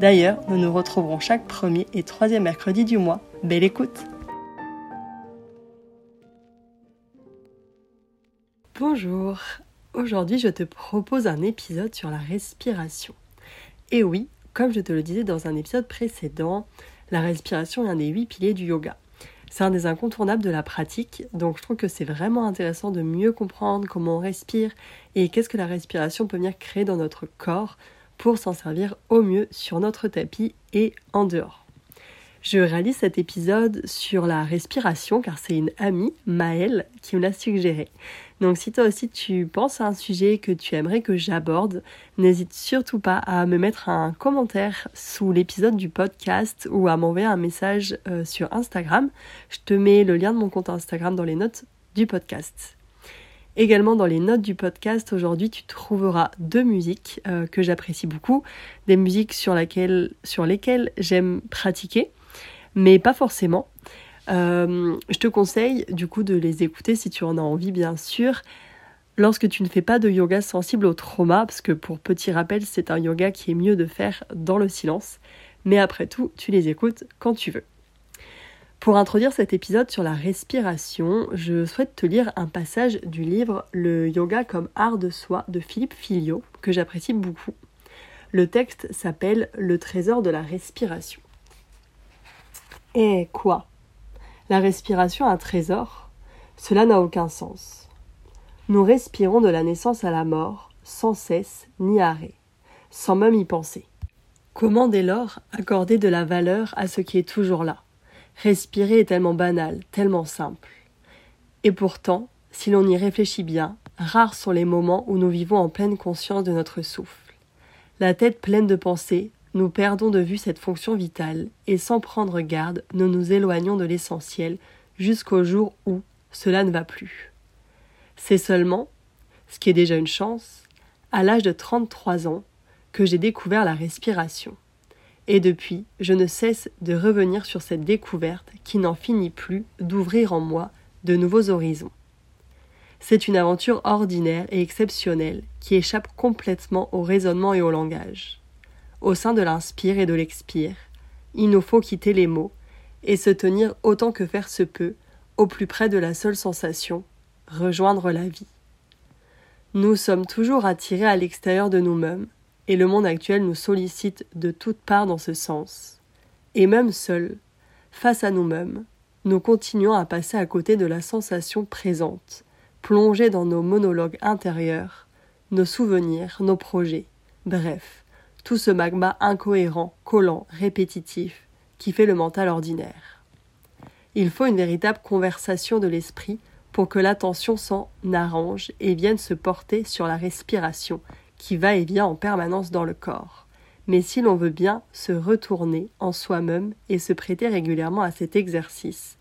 D'ailleurs, nous nous retrouverons chaque premier et troisième mercredi du mois. Belle écoute Bonjour Aujourd'hui, je te propose un épisode sur la respiration. Et oui, comme je te le disais dans un épisode précédent, la respiration est un des huit piliers du yoga. C'est un des incontournables de la pratique, donc je trouve que c'est vraiment intéressant de mieux comprendre comment on respire et qu'est-ce que la respiration peut venir créer dans notre corps pour s'en servir au mieux sur notre tapis et en dehors. Je réalise cet épisode sur la respiration car c'est une amie, Maëlle, qui me l'a suggéré. Donc si toi aussi tu penses à un sujet que tu aimerais que j'aborde, n'hésite surtout pas à me mettre un commentaire sous l'épisode du podcast ou à m'envoyer un message euh, sur Instagram. Je te mets le lien de mon compte Instagram dans les notes du podcast. Également dans les notes du podcast, aujourd'hui tu trouveras deux musiques euh, que j'apprécie beaucoup, des musiques sur, lesquelles j'aime pratiquer, mais pas forcément. Euh, je te conseille du coup de les écouter si tu en as envie bien sûr. Lorsque tu ne fais pas de yoga sensible au trauma, parce que pour petit rappel, c'est un yoga qui est mieux de faire dans le silence, mais après tout, tu les écoutes quand tu veux. Pour introduire cet épisode sur la respiration, je souhaite te lire un passage du livre Le yoga comme art de soi de Philippe Filio, que j'apprécie beaucoup. Le texte s'appelle Le trésor de la respiration. Et quoi? La respiration un trésor? Cela n'a aucun sens. Nous respirons de la naissance à la mort, sans cesse ni arrêt, sans même y penser. Comment dès lors accorder de la valeur à ce qui est toujours là? Respirer est tellement banal, tellement simple. Et pourtant, si l'on y réfléchit bien, rares sont les moments où nous vivons en pleine conscience de notre souffle. La tête pleine de pensées, nous perdons de vue cette fonction vitale, et sans prendre garde, nous nous éloignons de l'essentiel jusqu'au jour où cela ne va plus. C'est seulement, ce qui est déjà une chance, à l'âge de 33 ans, que j'ai découvert la respiration. Et depuis, je ne cesse de revenir sur cette découverte qui n'en finit plus d'ouvrir en moi de nouveaux horizons. C'est une aventure ordinaire et exceptionnelle qui échappe complètement au raisonnement et au langage. Au sein de l'inspire et de l'expire, il nous faut quitter les mots et se tenir autant que faire se peut au plus près de la seule sensation, rejoindre la vie. Nous sommes toujours attirés à l'extérieur de nous-mêmes, et le monde actuel nous sollicite de toutes parts dans ce sens. Et même seuls, face à nous-mêmes, nous continuons à passer à côté de la sensation présente, plongés dans nos monologues intérieurs, nos souvenirs, nos projets, bref, tout ce magma incohérent, collant, répétitif, qui fait le mental ordinaire. Il faut une véritable conversation de l'esprit pour que l'attention s'en arrange et vienne se porter sur la respiration qui va et vient en permanence dans le corps. Mais si l'on veut bien se retourner en soi-même et se prêter régulièrement à cet exercice,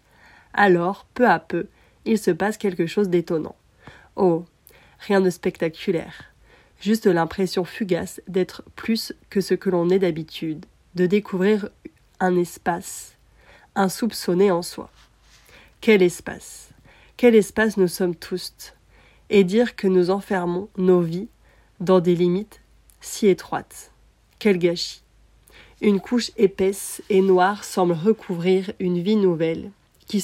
alors, peu à peu, il se passe quelque chose d'étonnant. Oh, rien de spectaculaire, juste l'impression fugace d'être plus que ce que l'on est d'habitude, de découvrir un espace, un soupçonné en soi. Quel espace? Quel espace nous sommes tous? Et dire que nous enfermons nos vies dans des limites si étroites. Quel gâchis. Une couche épaisse et noire semble recouvrir une vie nouvelle qui,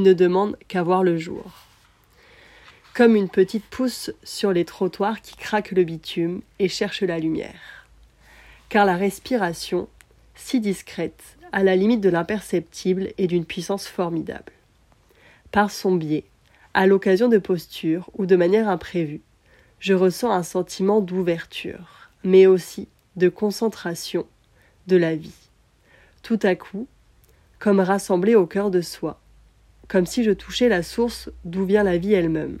ne demande qu'à voir le jour. Comme une petite pousse sur les trottoirs qui craque le bitume et cherche la lumière. Car la respiration, si discrète, à la limite de l'imperceptible et d'une puissance formidable. Par son biais, À l'occasion de postures ou de manière imprévue, je ressens un sentiment d'ouverture, mais aussi de concentration de la vie. Tout à coup, comme rassemblé au cœur de soi, comme si je touchais la source d'où vient la vie elle-même,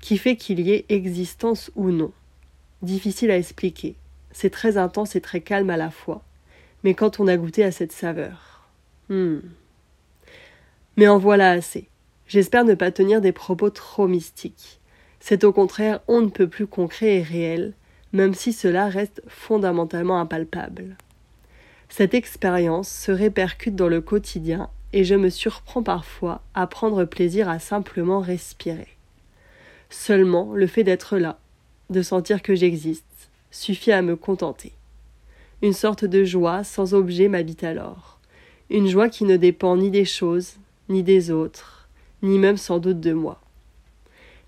qui fait qu'il y ait existence ou non. Difficile à expliquer, c'est très intense et très calme à la fois, mais quand on a goûté à cette saveur. Hmm. Mais en voilà assez. J'espère ne pas tenir des propos trop mystiques. C'est au contraire on ne peut plus concret et réel, même si cela reste fondamentalement impalpable. Cette expérience se répercute dans le quotidien et je me surprends parfois à prendre plaisir à simplement respirer. Seulement le fait d'être là, de sentir que j'existe, suffit à me contenter. Une sorte de joie sans objet m'habite alors, une joie qui ne dépend ni des choses, ni des autres, ni même sans doute de moi.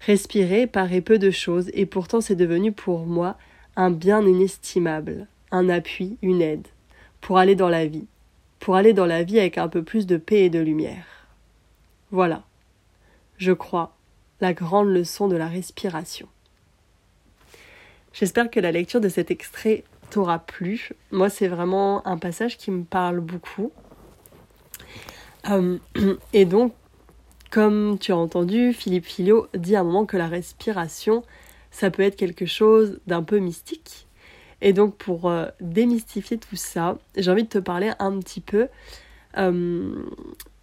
Respirer paraît peu de choses, et pourtant c'est devenu pour moi un bien inestimable, un appui, une aide, pour aller dans la vie, pour aller dans la vie avec un peu plus de paix et de lumière. Voilà, je crois, la grande leçon de la respiration. J'espère que la lecture de cet extrait t'aura plu. Moi, c'est vraiment un passage qui me parle beaucoup. Euh, et donc, comme tu as entendu, Philippe Filio dit à un moment que la respiration, ça peut être quelque chose d'un peu mystique. Et donc pour euh, démystifier tout ça, j'ai envie de te parler un petit peu euh,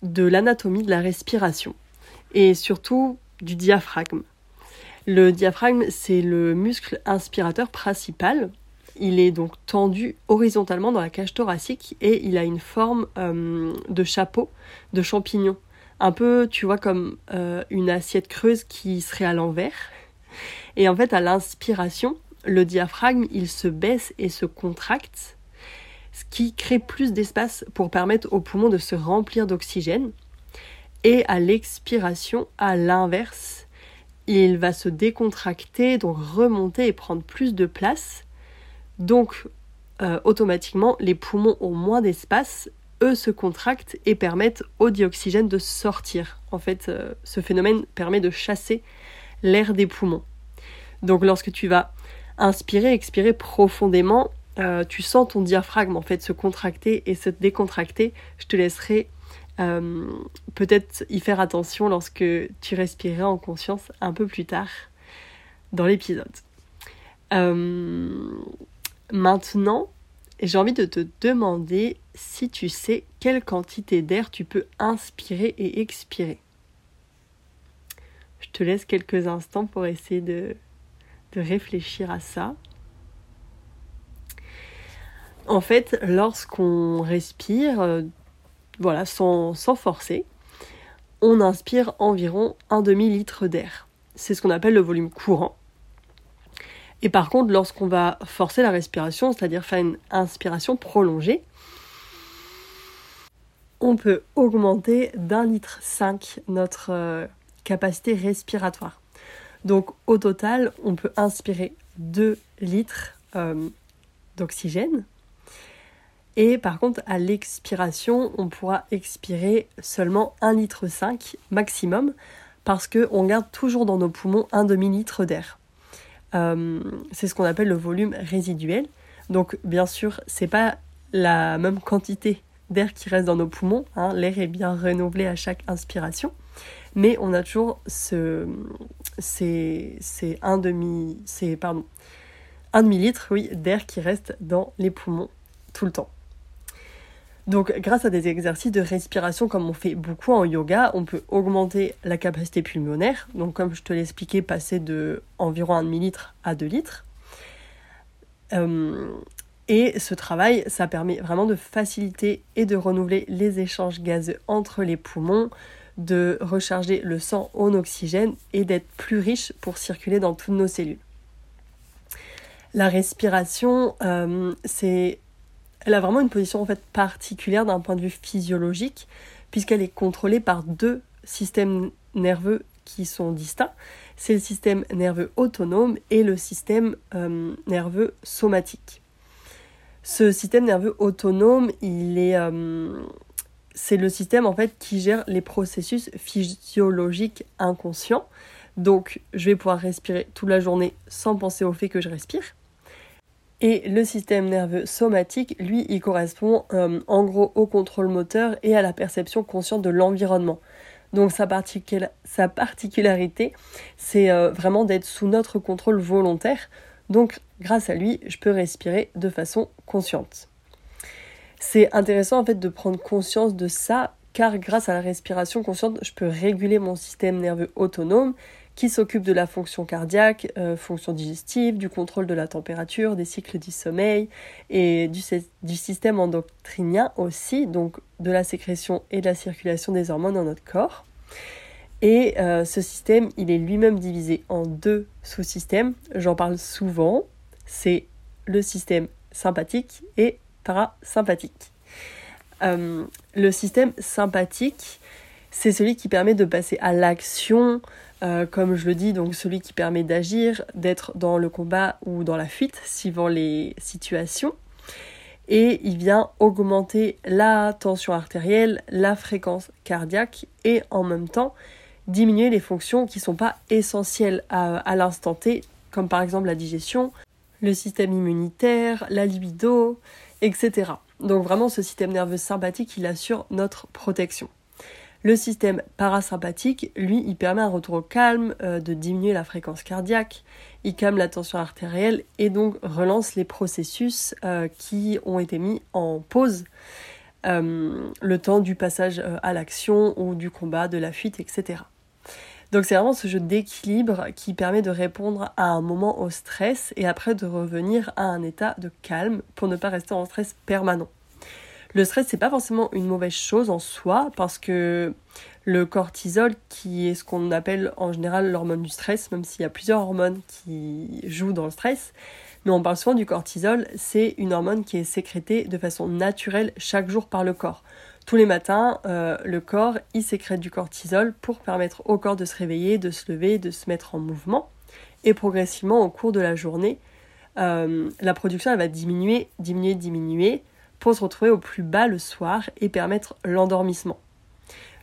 de l'anatomie de la respiration et surtout du diaphragme. Le diaphragme, c'est le muscle inspirateur principal. Il est donc tendu horizontalement dans la cage thoracique et il a une forme euh, de chapeau de champignon un peu, tu vois, comme euh, une assiette creuse qui serait à l'envers. Et en fait, à l'inspiration, le diaphragme, il se baisse et se contracte, ce qui crée plus d'espace pour permettre aux poumons de se remplir d'oxygène. Et à l'expiration, à l'inverse, il va se décontracter, donc remonter et prendre plus de place. Donc, euh, automatiquement, les poumons ont moins d'espace se contractent et permettent au dioxygène de sortir. En fait, euh, ce phénomène permet de chasser l'air des poumons. Donc lorsque tu vas inspirer, expirer profondément, euh, tu sens ton diaphragme en fait se contracter et se décontracter. Je te laisserai euh, peut-être y faire attention lorsque tu respireras en conscience un peu plus tard dans l'épisode. maintenant, j'ai envie de te demander si tu sais quelle quantité d'air tu peux inspirer et expirer. Je te laisse quelques instants pour essayer de, réfléchir à ça. En fait, lorsqu'on respire, euh, voilà, sans, sans forcer, on inspire environ un demi-litre d'air. C'est ce qu'on appelle le volume courant. Et par contre, lorsqu'on va forcer la respiration, c'est-à-dire faire une inspiration prolongée, on peut augmenter d'un litre 5 notre euh, capacité respiratoire. Donc au total, on peut inspirer 2 litres euh, d'oxygène. Et par contre, à l'expiration, on pourra expirer seulement 1 litre 5 maximum parce qu'on garde toujours dans nos poumons un demi-litre d'air. Euh, c'est ce qu'on appelle le volume résiduel. Donc bien sûr, c'est pas la même quantité d'air qui reste dans nos poumons. Hein. L'air est bien renouvelé à chaque inspiration, mais on a toujours ce, un demi, c'est pardon, un demi litre, oui, d'air qui reste dans les poumons tout le temps. Donc, grâce à des exercices de respiration comme on fait beaucoup en yoga, on peut augmenter la capacité pulmonaire. Donc, comme je te l'ai expliqué, passer de environ 1 demi-litre à 2 litres. Euh, et ce travail, ça permet vraiment de faciliter et de renouveler les échanges gazeux entre les poumons, de recharger le sang en oxygène et d'être plus riche pour circuler dans toutes nos cellules. La respiration, euh, c'est elle a vraiment une position en fait particulière d'un point de vue physiologique, puisqu'elle est contrôlée par deux systèmes nerveux qui sont distincts. C'est le système nerveux autonome et le système euh, nerveux somatique. Ce système nerveux autonome, est, euh, c'est le système en fait qui gère les processus physiologiques inconscients. Donc je vais pouvoir respirer toute la journée sans penser au fait que je respire. Et le système nerveux somatique, lui, il correspond euh, en gros au contrôle moteur et à la perception consciente de l'environnement. Donc sa, particularité, c'est euh, vraiment d'être sous notre contrôle volontaire. Donc grâce à lui, je peux respirer de façon consciente. C'est intéressant en fait de prendre conscience de ça car grâce à la respiration consciente, je peux réguler mon système nerveux autonome qui s'occupe de la fonction cardiaque, euh, fonction digestive, du contrôle de la température, des cycles du sommeil et du, système endocrinien aussi, donc de la sécrétion et de la circulation des hormones dans notre corps. Et euh, ce système, il est lui-même divisé en deux sous-systèmes. J'en parle souvent. C'est le système sympathique et parasympathique. Euh, le système sympathique, c'est celui qui permet de passer à l'action, euh, comme je le dis, donc celui qui permet d'agir, d'être dans le combat ou dans la fuite, suivant les situations. Et il vient augmenter la tension artérielle, la fréquence cardiaque et en même temps diminuer les fonctions qui ne sont pas essentielles à, à l'instant T, comme par exemple la digestion, le système immunitaire, la libido, etc. Donc vraiment ce système nerveux sympathique, il assure notre protection. Le système parasympathique, lui, il permet un retour au calme, euh, de diminuer la fréquence cardiaque, il calme la tension artérielle et donc relance les processus euh, qui ont été mis en pause euh, le temps du passage à l'action ou du combat, de la fuite, etc. Donc c'est vraiment ce jeu d'équilibre qui permet de répondre à un moment au stress et après de revenir à un état de calme pour ne pas rester en stress permanent. Le stress, c'est pas forcément une mauvaise chose en soi parce que le cortisol, qui est ce qu'on appelle en général l'hormone du stress, même s'il y a plusieurs hormones qui jouent dans le stress, mais on parle souvent du cortisol, c'est une hormone qui est sécrétée de façon naturelle chaque jour par le corps. Tous les matins, euh, le corps, il sécrète du cortisol pour permettre au corps de se réveiller, de se lever, de se mettre en mouvement. Et progressivement, au cours de la journée, euh, la production va diminuer, diminuer, diminuer pour se retrouver au plus bas le soir et permettre l'endormissement.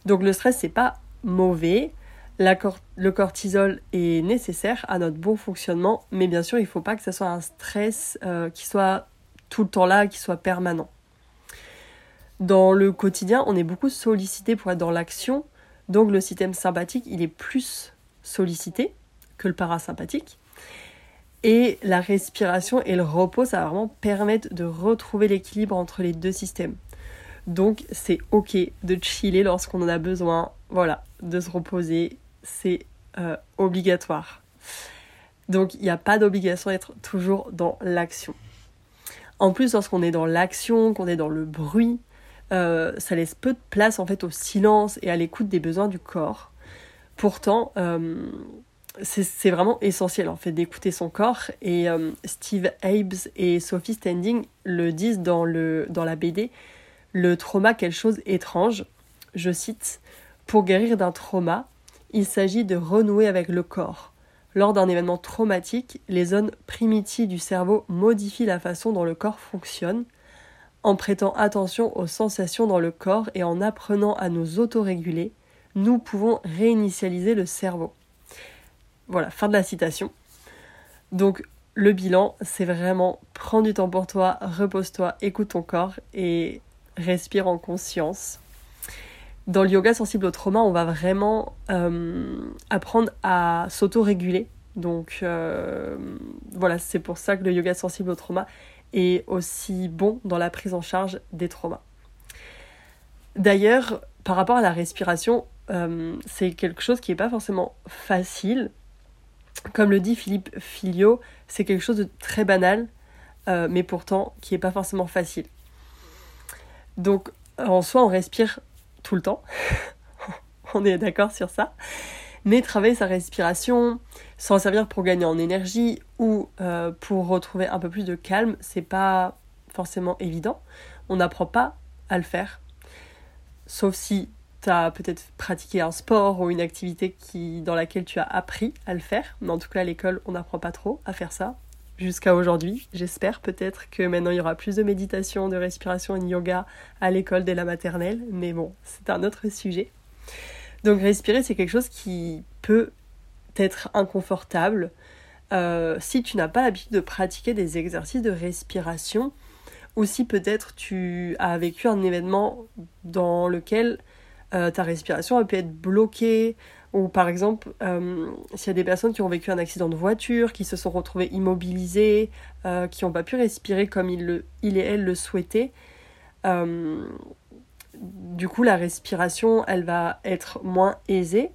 Donc le stress, c'est pas mauvais. le cortisol est nécessaire à notre bon fonctionnement, mais bien sûr, il ne faut pas que ce soit un stress euh, qui soit tout le temps là, qui soit permanent. Dans le quotidien, on est beaucoup sollicité pour être dans l'action, donc le système sympathique, il est plus sollicité que le parasympathique. Et la respiration et le repos, ça va vraiment permettre de retrouver l'équilibre entre les deux systèmes. Donc c'est ok de chiller lorsqu'on en a besoin, voilà, de se reposer, c'est euh, obligatoire. Donc il n'y a pas d'obligation d'être toujours dans l'action. En plus, lorsqu'on est dans l'action, qu'on est dans le bruit, euh, ça laisse peu de place en fait au silence et à l'écoute des besoins du corps. Pourtant, euh, c'est vraiment essentiel en fait d'écouter son corps. Et euh, Steve Abes et Sophie Standing le disent dans, dans la BD le trauma quelque chose étrange je cite pour guérir d'un trauma il s'agit de renouer avec le corps. Lors d'un événement traumatique les zones primitives du cerveau modifient la façon dont le corps fonctionne en prêtant attention aux sensations dans le corps et en apprenant à nous autoréguler nous pouvons réinitialiser le cerveau voilà, fin de la citation. Donc le bilan, c'est vraiment prends du temps pour toi, repose-toi, écoute ton corps et respire en conscience. Dans le yoga sensible au trauma, on va vraiment euh, apprendre à s'auto-réguler. Donc euh, voilà, c'est pour ça que le yoga sensible au trauma est aussi bon dans la prise en charge des traumas. D'ailleurs, par rapport à la respiration, euh, c'est quelque chose qui n'est pas forcément facile comme le dit Philippe Filio, c'est quelque chose de très banal, euh, mais pourtant qui n'est pas forcément facile. Donc en soi, on respire tout le temps, on est d'accord sur ça, mais travailler sa respiration, s'en servir pour gagner en énergie ou euh, pour retrouver un peu plus de calme, c'est pas forcément évident. On n'apprend pas à le faire, sauf si tu as peut-être pratiqué un sport ou une activité qui, dans laquelle tu as appris à le faire. Mais en tout cas, à l'école, on n'apprend pas trop à faire ça. jusqu'à aujourd'hui. J'espère peut-être que maintenant il y aura plus de méditation, de respiration et de yoga à l'école dès la maternelle, mais bon, c'est un autre sujet. Donc respirer, c'est quelque chose qui peut être inconfortable euh, si tu n'as pas l'habitude de pratiquer des exercices de respiration ou si peut-être tu as vécu un événement dans lequel euh, ta respiration a pu être bloquée, ou par exemple, euh, s'il y a des personnes qui ont vécu un accident de voiture, qui se sont retrouvées immobilisées, euh, qui n'ont pas pu respirer comme il, le, et elle le souhaitaient, du coup la respiration, elle va être moins aisée.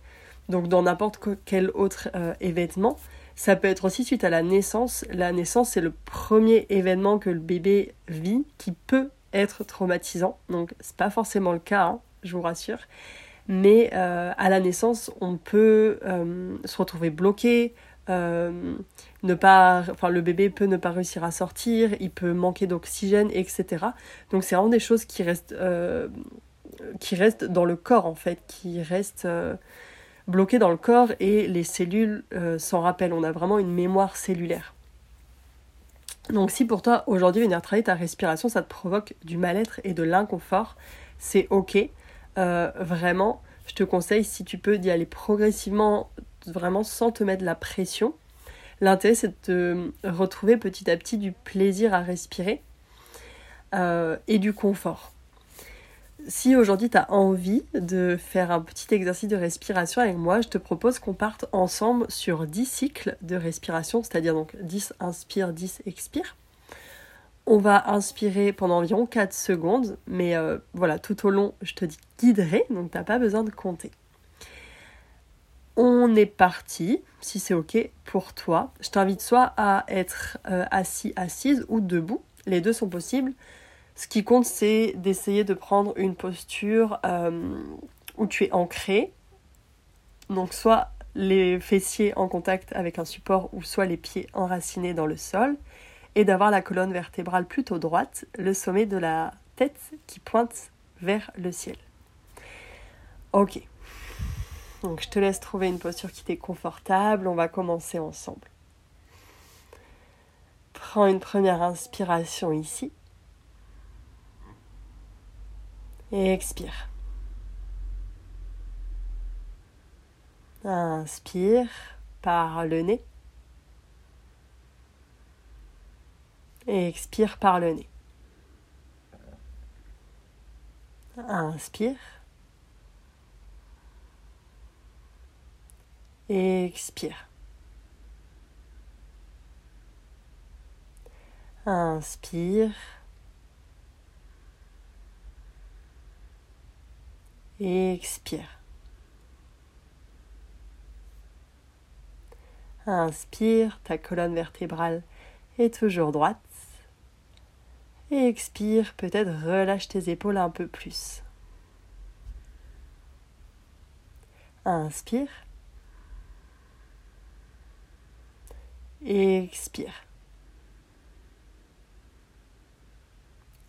Donc dans n'importe quel autre événement, ça peut être aussi suite à la naissance. La naissance, c'est le premier événement que le bébé vit qui peut être traumatisant. Donc c'est pas forcément le cas. Hein je vous rassure. Mais euh, à la naissance, on peut euh, se retrouver bloqué, euh, ne pas, enfin, le bébé peut ne pas réussir à sortir, il peut manquer d'oxygène, etc. Donc c'est vraiment des choses qui restent, qui restent dans le corps en fait, qui restent bloquées dans le corps et les cellules s'en rappellent. On a vraiment une mémoire cellulaire. Donc si pour toi aujourd'hui venir travailler ta respiration, ça te provoque du mal-être et de l'inconfort, c'est ok. Euh, vraiment, je te conseille, si tu peux, d'y aller progressivement, vraiment sans te mettre la pression. L'intérêt, c'est de retrouver petit à petit du plaisir à respirer euh, et du confort. Si aujourd'hui tu as envie de faire un petit exercice de respiration avec moi, je te propose qu'on parte ensemble sur 10 cycles de respiration, c'est-à-dire donc 10 inspire, 10 expire. On va inspirer pendant environ 4 secondes, mais euh, voilà, tout au long, je te dis guiderai, donc t'as pas besoin de compter. On est parti, si c'est ok pour toi. Je t'invite soit à être euh, assis, assise ou debout. Les deux sont possibles. Ce qui compte, c'est d'essayer de prendre une posture euh, où tu es ancré. Donc soit les fessiers en contact avec un support ou soit les pieds enracinés dans le sol et d'avoir la colonne vertébrale plutôt droite, le sommet de la tête qui pointe vers le ciel. Ok. Donc je te laisse trouver une posture qui t'est confortable. On va commencer ensemble. Prends une première inspiration ici. Et expire. Inspire par le nez. Et expire par le nez. Inspire. Expire. Inspire. Expire. Inspire, ta colonne vertébrale est toujours droite. Et expire, peut-être relâche tes épaules un peu plus. Inspire. Et expire.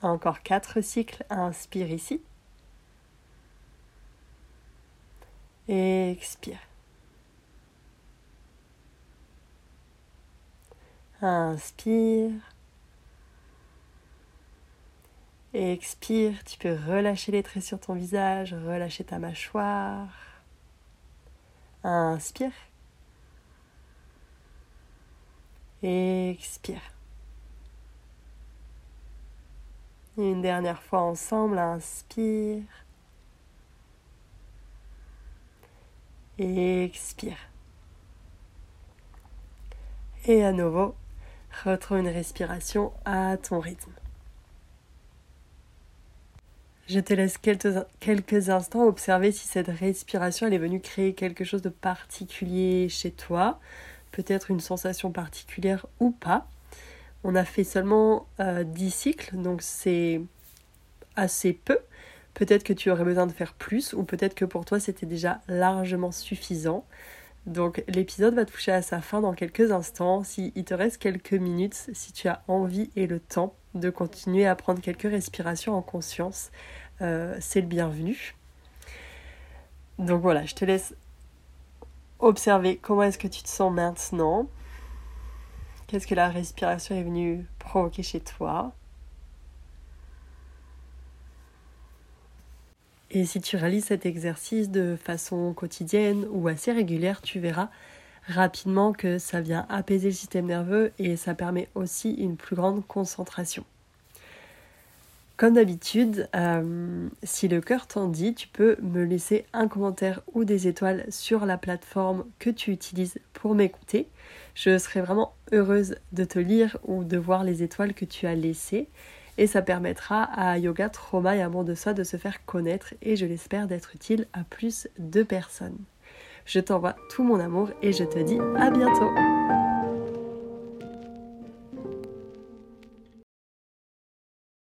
Encore quatre cycles. Inspire ici. Et expire. Inspire. Expire, tu peux relâcher les traits sur ton visage, relâcher ta mâchoire. Inspire. Expire. une dernière fois ensemble, inspire. Expire. Et à nouveau, retrouve une respiration à ton rythme. Je te laisse quelques, instants observer si cette respiration elle est venue créer quelque chose de particulier chez toi, peut-être une sensation particulière ou pas. On a fait seulement 10 euh, cycles, donc c'est assez peu. Peut-être que tu aurais besoin de faire plus, ou peut-être que pour toi c'était déjà largement suffisant. Donc l'épisode va toucher à sa fin dans quelques instants. S'il te reste quelques minutes, si tu as envie et le temps de continuer à prendre quelques respirations en conscience, euh, c'est le bienvenu. Donc voilà, je te laisse observer comment est-ce que tu te sens maintenant. Qu'est-ce que la respiration est venue provoquer chez toi Et si tu réalises cet exercice de façon quotidienne ou assez régulière, tu verras rapidement que ça vient apaiser le système nerveux et ça permet aussi une plus grande concentration. Comme d'habitude, euh, si le cœur t'en dit, tu peux me laisser un commentaire ou des étoiles sur la plateforme que tu utilises pour m'écouter. Je serai vraiment heureuse de te lire ou de voir les étoiles que tu as laissées et ça permettra à Yoga Trauma et Amour de Soi de se faire connaître et je l'espère d'être utile à plus de personnes. Je t'envoie tout mon amour et je te dis à bientôt